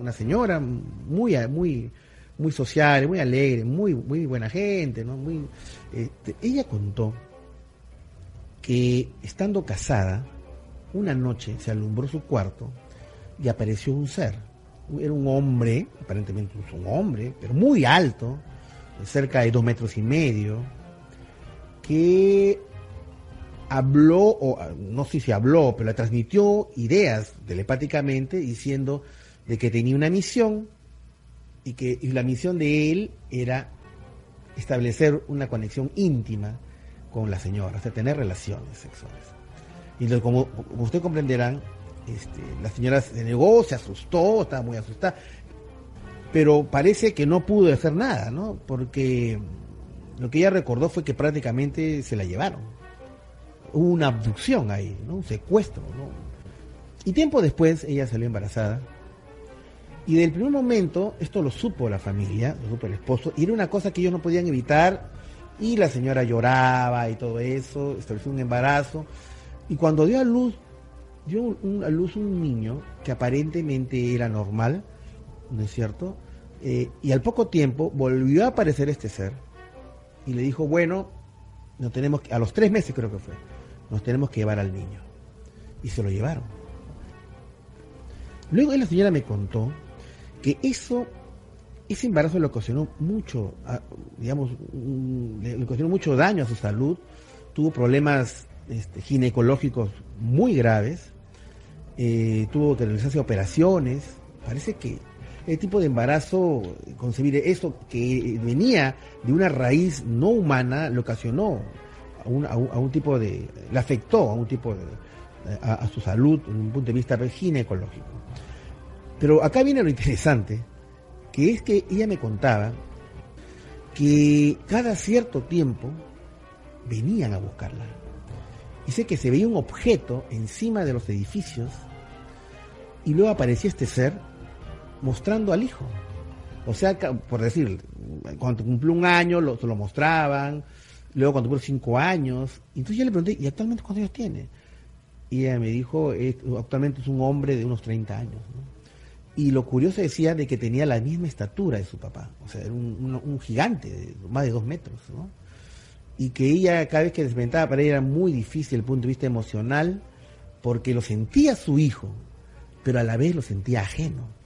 Una señora muy, muy, muy social, muy alegre, muy, muy buena gente, ¿no? Muy, este, ella contó que estando casada, una noche se alumbró su cuarto y apareció un ser. Era un hombre, aparentemente un hombre, pero muy alto, cerca de dos metros y medio, que habló, o no sé si habló, pero transmitió ideas telepáticamente diciendo de que tenía una misión y que la misión de él era establecer una conexión íntima con la señora, o sea, tener relaciones sexuales. Y como, ustedes comprenderán, este, la señora se negó, se asustó, estaba muy asustada, pero parece que no pudo hacer nada, ¿no? Porque lo que ella recordó fue que prácticamente se la llevaron. Hubo una abducción ahí, ¿no? Un secuestro, ¿no? Y tiempo después ella salió embarazada. Y del primer momento, esto lo supo la familia, lo supo el esposo, y era una cosa que ellos no podían evitar, y la señora lloraba y todo eso, estableció un embarazo, y cuando dio a luz, dio a luz un niño que aparentemente era normal, ¿no es cierto? Eh, y al poco tiempo volvió a aparecer este ser y le dijo, bueno, no tenemos que, a los tres meses creo que fue, nos tenemos que llevar al niño. Y se lo llevaron. Luego la señora me contó que eso, ese embarazo le ocasionó mucho, digamos, le ocasionó mucho daño a su salud, tuvo problemas este, ginecológicos muy graves, eh, tuvo que realizarse operaciones, parece que el tipo de embarazo, concebir eso que venía de una raíz no humana, le ocasionó a un, tipo de, le afectó a un tipo de, a, su salud desde un punto de vista ginecológico. Pero acá viene lo interesante, que es que ella me contaba que cada cierto tiempo venían a buscarla. Dice que se veía un objeto encima de los edificios y luego aparecía este ser mostrando al hijo. O sea, por decir, cuando cumplió un año se lo mostraban, luego cuando cumplió cinco años. Entonces yo le pregunté, ¿y actualmente cuántos años tiene? Y ella me dijo, actualmente es un hombre de unos 30 años. Y lo curioso decía de que tenía la misma estatura de su papá, o sea, era un, gigante, de más de dos metros. Y que ella cada vez que desventaba para ella era muy difícil desde el punto de vista emocional, porque lo sentía su hijo, pero a la vez lo sentía ajeno